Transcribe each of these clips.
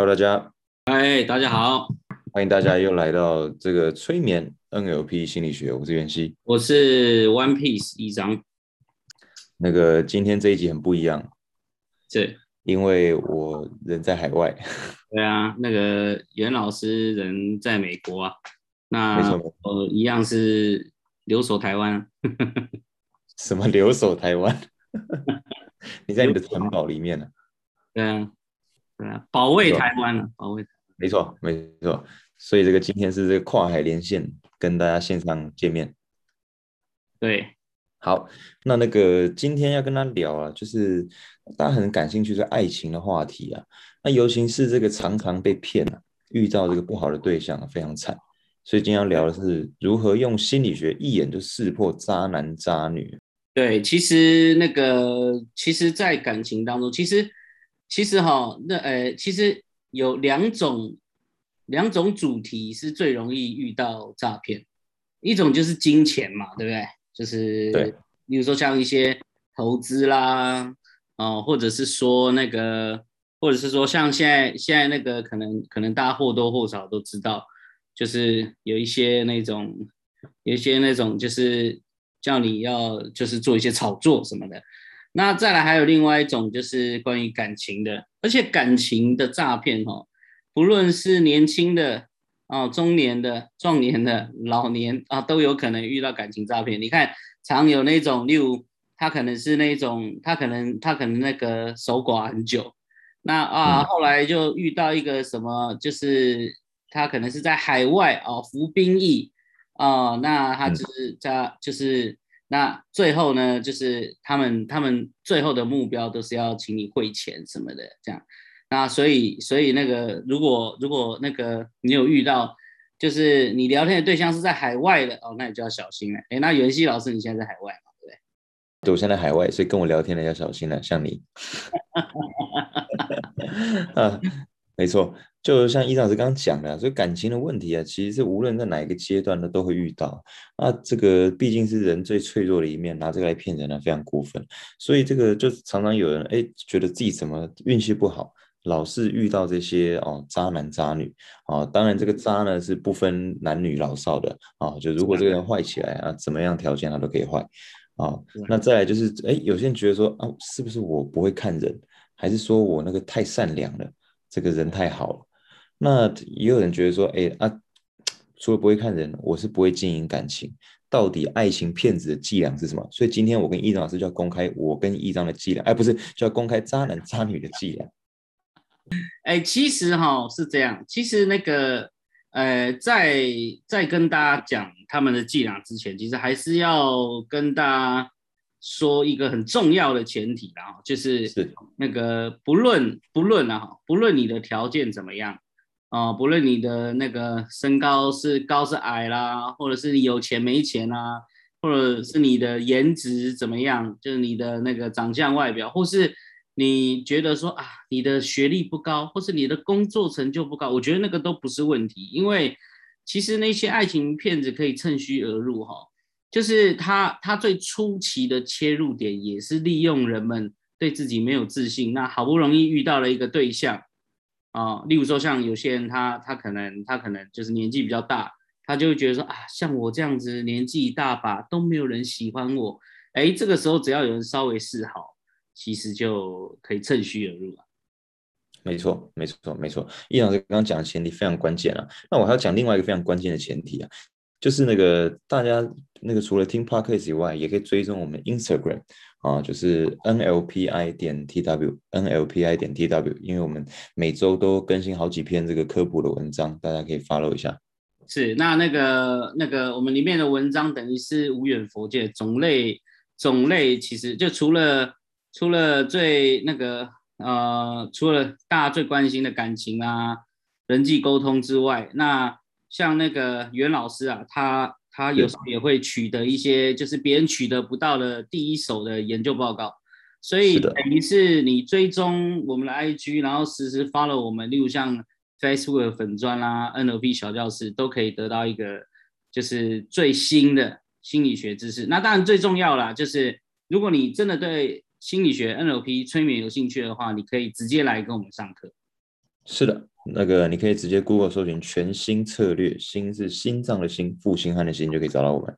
Hello，大家，嗨，大家好，欢迎大家又来到这个催眠 NLP 心理学，我是袁熙，我是 One Piece 一张。那个今天这一集很不一样，是，因为我人在海外。对啊，那个袁老师人在美国啊，那我一样是留守台湾。什么留守台湾？你在你的城堡里面呢？对啊，对啊，保卫台湾了，保卫。没错，没错。所以这个今天是这个跨海连线，跟大家线上见面。对，好，那那个今天要跟他聊啊，就是大家很感兴趣是爱情的话题啊。那尤其是这个常常被骗啊，遇到这个不好的对象非常惨。所以今天要聊的是如何用心理学一眼就识破渣男渣女。对，其实那个，其实，在感情当中，其实，其实哈，那呃，其实有两种两种主题是最容易遇到诈骗，一种就是金钱嘛，对不对？就是对，比如说像一些投资啦，哦，或者是说那个，或者是说像现在现在那个，可能可能大家或多或少都知道，就是有一些那种，有一些那种就是。叫你要就是做一些炒作什么的，那再来还有另外一种就是关于感情的，而且感情的诈骗哦，不论是年轻的哦、中年的、壮年的、老年啊，都有可能遇到感情诈骗。你看，常有那种，例如他可能是那种，他可能他可能那个守寡很久，那啊后来就遇到一个什么，就是他可能是在海外哦服兵役。哦，那他就是在就是那最后呢，就是他们他们最后的目标都是要请你汇钱什么的，这样。那所以所以那个如果如果那个你有遇到，就是你聊天的对象是在海外的哦，那你就要小心了。哎，那袁熙老师你现在在海外嘛？对不对？对，我现在海外，所以跟我聊天的要小心了，像你。啊，没错。就像伊老师刚刚讲的，所以感情的问题啊，其实是无论在哪一个阶段呢，都会遇到。那这个毕竟是人最脆弱的一面，拿这个来骗人呢，非常过分。所以这个就常常有人哎，觉得自己怎么运气不好，老是遇到这些哦渣男渣女啊。当然，这个渣呢是不分男女老少的啊。就如果这个人坏起来啊，怎么样条件他都可以坏啊。那再来就是哎，有些人觉得说啊，是不是我不会看人，还是说我那个太善良了，这个人太好了？那也有人觉得说，哎啊，除了不会看人，我是不会经营感情。到底爱情骗子的伎俩是什么？所以今天我跟易章老师就要公开我跟易章的伎俩，哎，不是，就要公开渣男渣女的伎俩。哎，其实哈是这样，其实那个，呃，在在跟大家讲他们的伎俩之前，其实还是要跟大家说一个很重要的前提啦，就是是那个不论不论啊，不论你的条件怎么样。啊，不论你的那个身高是高是矮啦，或者是你有钱没钱啊，或者是你的颜值怎么样，就是你的那个长相外表，或是你觉得说啊，你的学历不高，或是你的工作成就不高，我觉得那个都不是问题，因为其实那些爱情骗子可以趁虚而入哈，就是他他最初期的切入点也是利用人们对自己没有自信，那好不容易遇到了一个对象。啊，例如说像有些人，他他可能他可能就是年纪比较大，他就会觉得说啊，像我这样子年纪一大把都没有人喜欢我，哎，这个时候只要有人稍微示好，其实就可以趁虚而入了。没错，没错，没错。易老师刚刚讲的前提非常关键啊，那我还要讲另外一个非常关键的前提啊，就是那个大家那个除了听 podcast 以外，也可以追踪我们 Instagram。啊，就是 NLPI 点 TW，NLPI 点 TW，因为我们每周都更新好几篇这个科普的文章，大家可以 follow 一下。是，那那个那个我们里面的文章等于是无远佛界，种类种类其实就除了除了最那个呃，除了大家最关心的感情啊、人际沟通之外，那像那个袁老师啊，他。他有时候也会取得一些，就是别人取得不到的第一手的研究报告，所以等于是你追踪我们的 IG，然后实时 follow 我们，例如像 Facebook 粉砖啦、NLP 小教室，都可以得到一个就是最新的心理学知识。那当然最重要啦，就是如果你真的对心理学、NLP 催眠有兴趣的话，你可以直接来跟我们上课。是的，那个你可以直接 Google 搜寻“全新策略”，心是心脏的心，负心汉的心，就可以找到我们。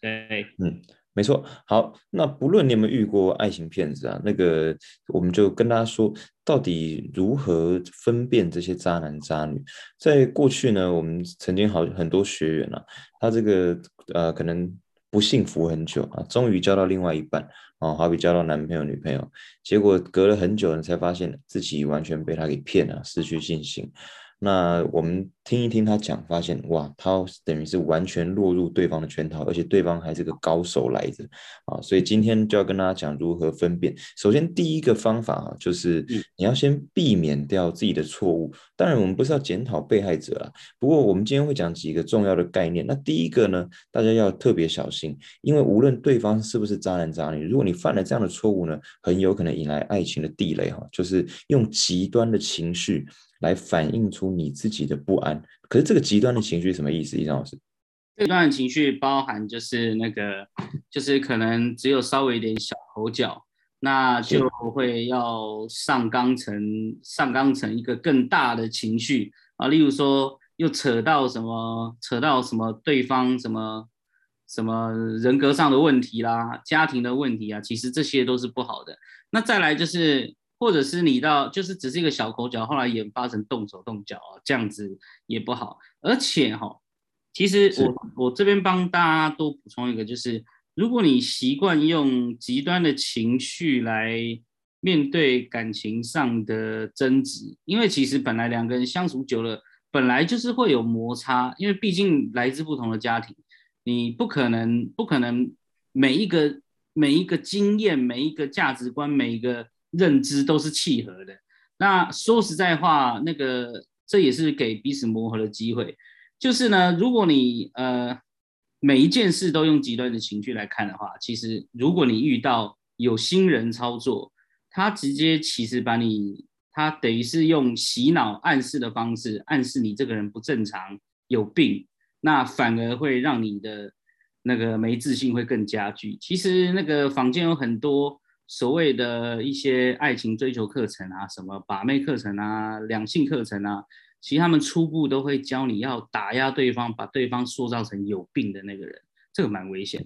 对，嗯，没错。好，那不论你有没有遇过爱情骗子啊，那个我们就跟大家说，到底如何分辨这些渣男渣女？在过去呢，我们曾经好很多学员啊，他这个呃可能不幸福很久啊，终于交到另外一半。哦，好比交到男朋友、女朋友，结果隔了很久，你才发现自己完全被他给骗了，失去信心。那我们听一听他讲，发现哇，他等于是完全落入对方的圈套，而且对方还是个高手来着啊！所以今天就要跟大家讲如何分辨。首先，第一个方法啊，就是你要先避免掉自己的错误。当然，我们不是要检讨被害者啊，不过我们今天会讲几个重要的概念。那第一个呢，大家要特别小心，因为无论对方是不是渣男渣女，如果你犯了这样的错误呢，很有可能引来爱情的地雷哈，就是用极端的情绪。来反映出你自己的不安，可是这个极端的情绪什么意思？易张老师，极端的情绪包含就是那个，就是可能只有稍微一点小口角，那就会要上纲成上纲成一个更大的情绪啊，例如说又扯到什么，扯到什么对方什么什么人格上的问题啦，家庭的问题啊，其实这些都是不好的。那再来就是。或者是你到就是只是一个小口角，后来演发成动手动脚啊，这样子也不好。而且哈，其实我我这边帮大家多补充一个，就是如果你习惯用极端的情绪来面对感情上的争执，因为其实本来两个人相处久了，本来就是会有摩擦，因为毕竟来自不同的家庭，你不可能不可能每一个每一个经验、每一个价值观、每一个。认知都是契合的。那说实在话，那个这也是给彼此磨合的机会。就是呢，如果你呃每一件事都用极端的情绪来看的话，其实如果你遇到有新人操作，他直接其实把你，他等于是用洗脑暗示的方式暗示你这个人不正常、有病，那反而会让你的那个没自信会更加剧。其实那个坊间有很多。所谓的一些爱情追求课程啊，什么把妹课程啊、两性课程啊，其实他们初步都会教你要打压对方，把对方塑造成有病的那个人，这个蛮危险。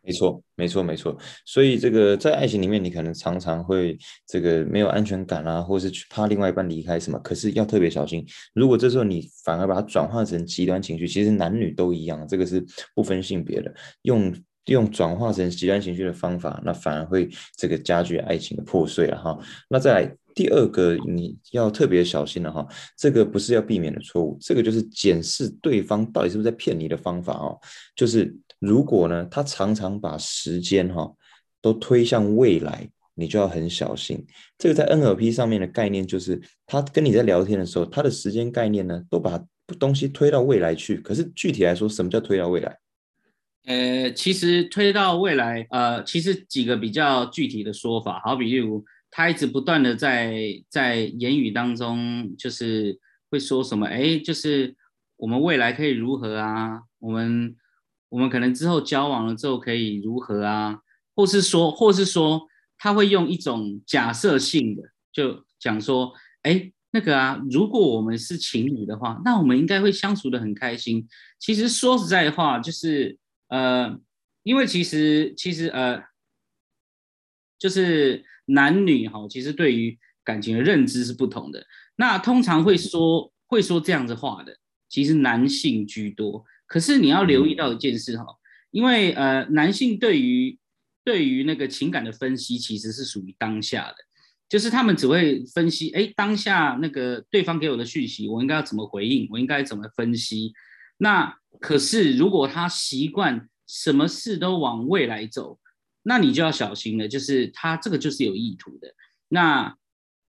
没错，没错，没错。所以这个在爱情里面，你可能常常会这个没有安全感啊，或是去怕另外一半离开什么。可是要特别小心，如果这时候你反而把它转化成极端情绪，其实男女都一样，这个是不分性别的，用。用转化成极端情绪的方法，那反而会这个加剧爱情的破碎了哈。那再来第二个你要特别小心的哈，这个不是要避免的错误，这个就是检视对方到底是不是在骗你的方法哦。就是如果呢，他常常把时间哈都推向未来，你就要很小心。这个在 NLP 上面的概念就是，他跟你在聊天的时候，他的时间概念呢都把东西推到未来去。可是具体来说，什么叫推到未来？呃，其实推到未来，呃，其实几个比较具体的说法，好比例如，他一直不断的在在言语当中，就是会说什么，哎，就是我们未来可以如何啊？我们我们可能之后交往了之后可以如何啊？或是说，或是说，他会用一种假设性的，就讲说，哎，那个啊，如果我们是情侣的话，那我们应该会相处的很开心。其实说实在话，就是。呃，因为其实其实呃，就是男女哈，其实对于感情的认知是不同的。那通常会说会说这样子话的，其实男性居多。可是你要留意到一件事哈，因为呃，男性对于对于那个情感的分析，其实是属于当下的，就是他们只会分析，哎，当下那个对方给我的讯息，我应该要怎么回应，我应该怎么分析。那可是如果他习惯什么事都往未来走，那你就要小心了。就是他这个就是有意图的。那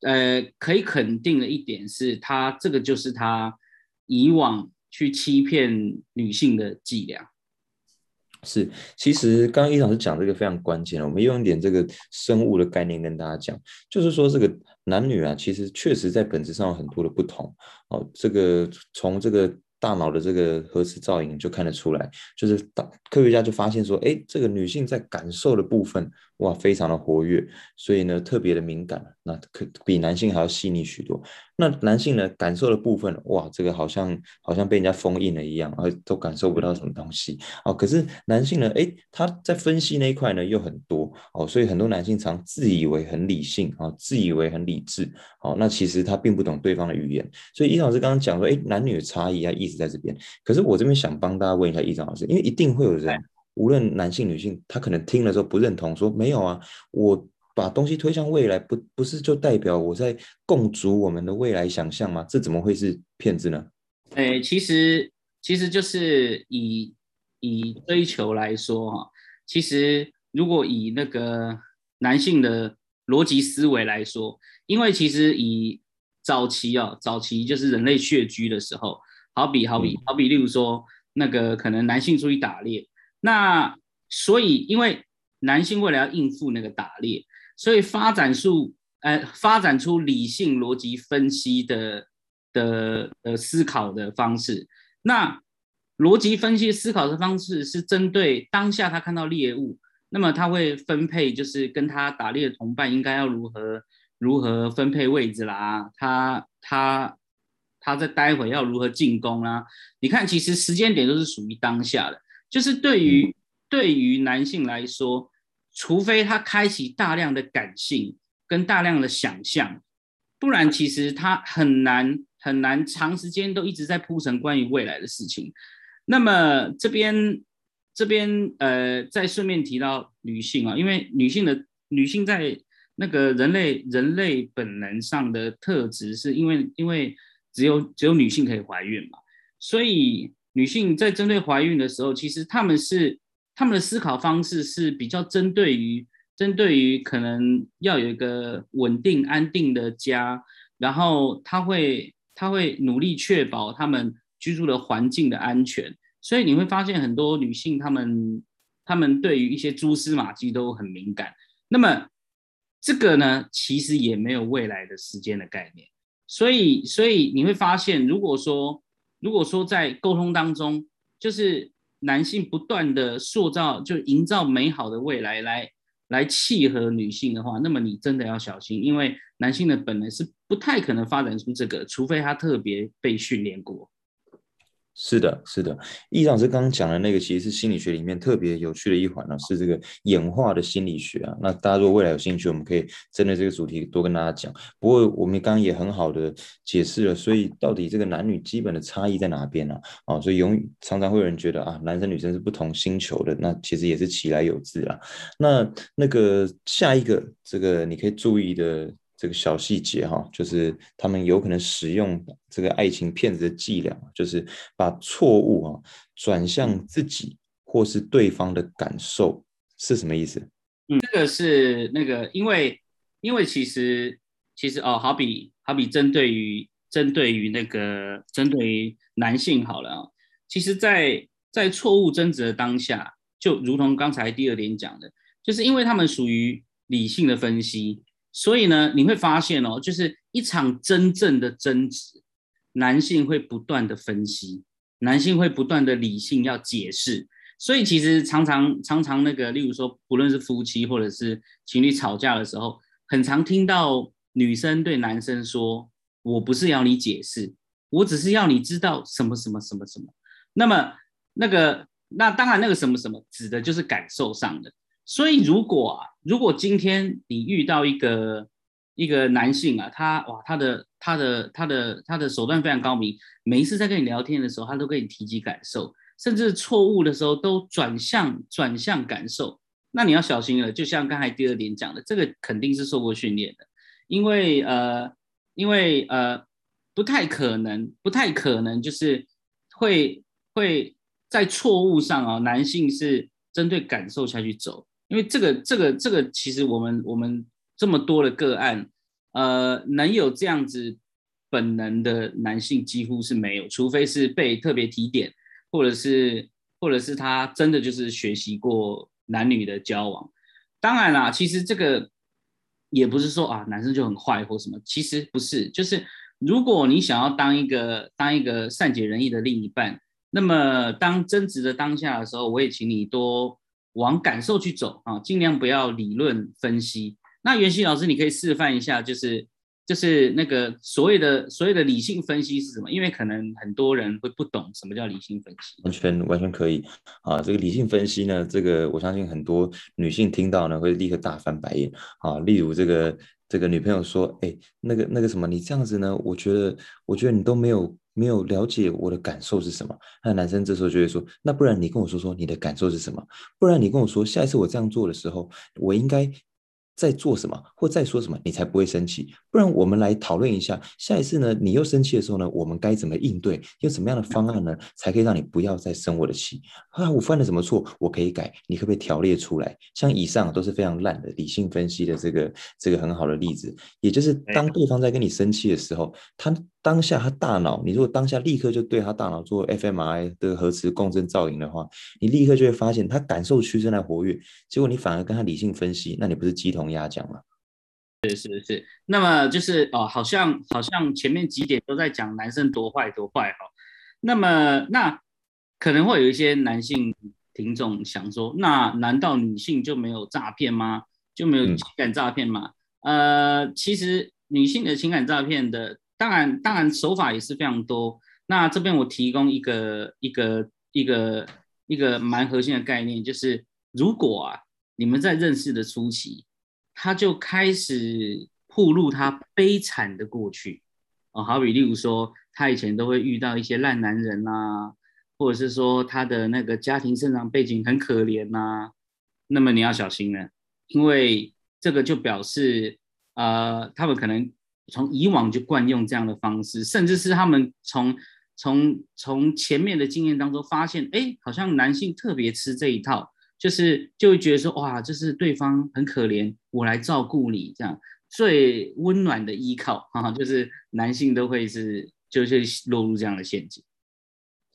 呃，可以肯定的一点是他这个就是他以往去欺骗女性的伎俩。是，其实刚刚伊老师讲这个非常关键我们用一点这个生物的概念跟大家讲，就是说这个男女啊，其实确实在本质上有很多的不同。哦，这个从这个。大脑的这个核磁造影就看得出来，就是大科学家就发现说，哎，这个女性在感受的部分哇，非常的活跃，所以呢特别的敏感，那可比男性还要细腻许多。那男性呢感受的部分，哇，这个好像好像被人家封印了一样，而都感受不到什么东西哦。可是男性呢，诶，他在分析那一块呢又很多哦，所以很多男性常自以为很理性啊，自以为很理智哦，那其实他并不懂对方的语言。所以伊老师刚刚讲说，诶，男女的差异啊，一直在这边。可是我这边想帮大家问一下伊老师，因为一定会有人。无论男性女性，他可能听了之后不认同，说没有啊，我把东西推向未来，不不是就代表我在共筑我们的未来想象吗？这怎么会是骗子呢？哎，其实其实就是以以追求来说哈，其实如果以那个男性的逻辑思维来说，因为其实以早期啊，早期就是人类穴居的时候，好比好比好比，例如说那个可能男性出去打猎。那所以，因为男性为了要应付那个打猎，所以发展出呃发展出理性逻辑分析的的呃思考的方式。那逻辑分析思考的方式是针对当下他看到猎物，那么他会分配，就是跟他打猎的同伴应该要如何如何分配位置啦，他他他在待会要如何进攻啦？你看，其实时间点都是属于当下的。就是对于对于男性来说，除非他开启大量的感性跟大量的想象，不然其实他很难很难长时间都一直在铺陈关于未来的事情。那么这边这边呃，再顺便提到女性啊，因为女性的女性在那个人类人类本能上的特质，是因为因为只有只有女性可以怀孕嘛，所以。女性在针对怀孕的时候，其实他们是他们的思考方式是比较针对于针对于可能要有一个稳定安定的家，然后他会他会努力确保他们居住的环境的安全，所以你会发现很多女性她们她们对于一些蛛丝马迹都很敏感。那么这个呢，其实也没有未来的时间的概念，所以所以你会发现，如果说。如果说在沟通当中，就是男性不断的塑造，就营造美好的未来来来契合女性的话，那么你真的要小心，因为男性的本能是不太可能发展出这个，除非他特别被训练过。是的，是的，易老师刚刚讲的那个，其实是心理学里面特别有趣的一环呢，是这个演化的心理学啊。那大家如果未来有兴趣，我们可以针对这个主题多跟大家讲。不过我们刚刚也很好的解释了，所以到底这个男女基本的差异在哪边呢？啊，所以永常常会有人觉得啊，男生女生是不同星球的，那其实也是其来有自啊。那那个下一个这个你可以注意的。这个小细节哈，就是他们有可能使用这个爱情骗子的伎俩，就是把错误啊转向自己或是对方的感受，是什么意思？嗯，这个是那个，因为因为其实其实哦，好比好比针对于针对于那个针对于男性好了啊，其实，在在错误争执的当下，就如同刚才第二点讲的，就是因为他们属于理性的分析。所以呢，你会发现哦，就是一场真正的争执，男性会不断的分析，男性会不断的理性要解释。所以其实常常常常那个，例如说，不论是夫妻或者是情侣吵架的时候，很常听到女生对男生说：“我不是要你解释，我只是要你知道什么什么什么什么。”那么那个那当然那个什么什么指的就是感受上的。所以，如果啊，如果今天你遇到一个一个男性啊，他哇，他的他的他的他的手段非常高明，每一次在跟你聊天的时候，他都跟你提及感受，甚至错误的时候都转向转向感受，那你要小心了。就像刚才第二点讲的，这个肯定是受过训练的，因为呃，因为呃，不太可能，不太可能就是会会在错误上啊，男性是针对感受下去走。因为这个这个这个，其实我们我们这么多的个案，呃，能有这样子本能的男性几乎是没有，除非是被特别提点，或者是或者是他真的就是学习过男女的交往。当然啦，其实这个也不是说啊，男生就很坏或什么，其实不是，就是如果你想要当一个当一个善解人意的另一半，那么当争执的当下的时候，我也请你多。往感受去走啊，尽量不要理论分析。那袁熙老师，你可以示范一下，就是就是那个所谓的所谓的理性分析是什么？因为可能很多人会不懂什么叫理性分析。完全完全可以啊，这个理性分析呢，这个我相信很多女性听到呢会立刻大翻白眼啊。例如这个这个女朋友说，哎，那个那个什么，你这样子呢，我觉得我觉得你都没有没有了解我的感受是什么。那男生这时候就会说，那不然你跟我说说你的感受是什么？不然你跟我说，下一次我这样做的时候，我应该。在做什么，或在说什么，你才不会生气？不然我们来讨论一下，下一次呢，你又生气的时候呢，我们该怎么应对？用什么样的方案呢，才可以让你不要再生我的气？啊，我犯了什么错？我可以改，你可不可以条列出来？像以上都是非常烂的理性分析的这个这个很好的例子，也就是当对方在跟你生气的时候，他。当下他大脑，你如果当下立刻就对他大脑做 fMRI 的核磁共振造影的话，你立刻就会发现他感受区正在活跃。结果你反而跟他理性分析，那你不是鸡同鸭讲吗？是是是。那么就是哦，好像好像前面几点都在讲男生多坏多坏哈。那么那可能会有一些男性听众想说，那难道女性就没有诈骗吗？就没有情感诈骗吗？呃，其实女性的情感诈骗的。当然，当然手法也是非常多。那这边我提供一个一个一个一个蛮核心的概念，就是如果啊，你们在认识的初期，他就开始铺露他悲惨的过去哦，好比例如说，他以前都会遇到一些烂男人呐，或者是说他的那个家庭生长背景很可怜呐，那么你要小心了，因为这个就表示呃，他们可能。从以往就惯用这样的方式，甚至是他们从从从前面的经验当中发现，哎，好像男性特别吃这一套，就是就会觉得说，哇，就是对方很可怜，我来照顾你，这样最温暖的依靠啊，就是男性都会是就是落入这样的陷阱，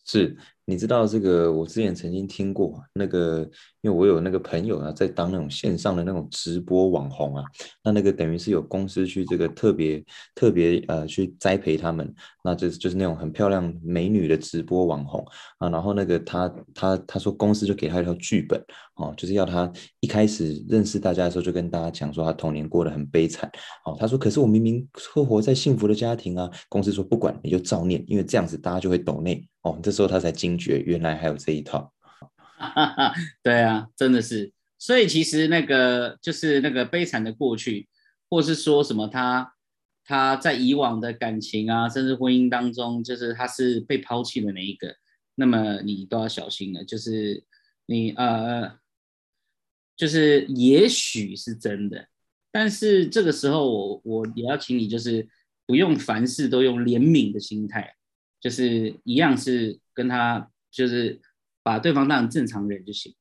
是。你知道这个？我之前曾经听过那个，因为我有那个朋友啊，在当那种线上的那种直播网红啊，那那个等于是有公司去这个特别特别呃去栽培他们，那就是就是那种很漂亮美女的直播网红啊，然后那个他他他说公司就给他一套剧本哦，就是要他一开始认识大家的时候就跟大家讲说他童年过得很悲惨哦，他说可是我明明生活在幸福的家庭啊，公司说不管你就照念，因为这样子大家就会抖内。哦，这时候他才惊觉，原来还有这一套。对啊，真的是。所以其实那个就是那个悲惨的过去，或是说什么他他在以往的感情啊，甚至婚姻当中，就是他是被抛弃的那一个，那么你都要小心了。就是你呃，就是也许是真的，但是这个时候我我也要请你，就是不用凡事都用怜悯的心态。就是一样是跟他，就是把对方当成正常人就行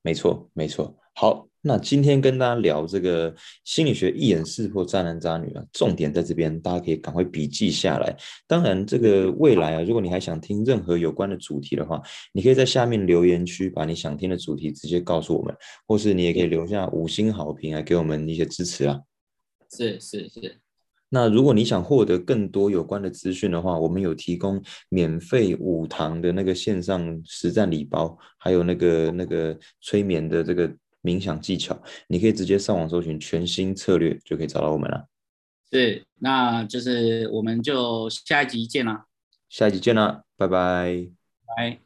没错，没错。好，那今天跟大家聊这个心理学一眼识破渣男渣女啊，重点在这边，大家可以赶快笔记下来。当然，这个未来啊，如果你还想听任何有关的主题的话，你可以在下面留言区把你想听的主题直接告诉我们，或是你也可以留下五星好评啊，给我们一些支持啊。是是是。那如果你想获得更多有关的资讯的话，我们有提供免费五堂的那个线上实战礼包，还有那个那个催眠的这个冥想技巧，你可以直接上网搜寻“全新策略”就可以找到我们了。是，那就是我们就下一集见啦！下一集见啦，拜拜，拜。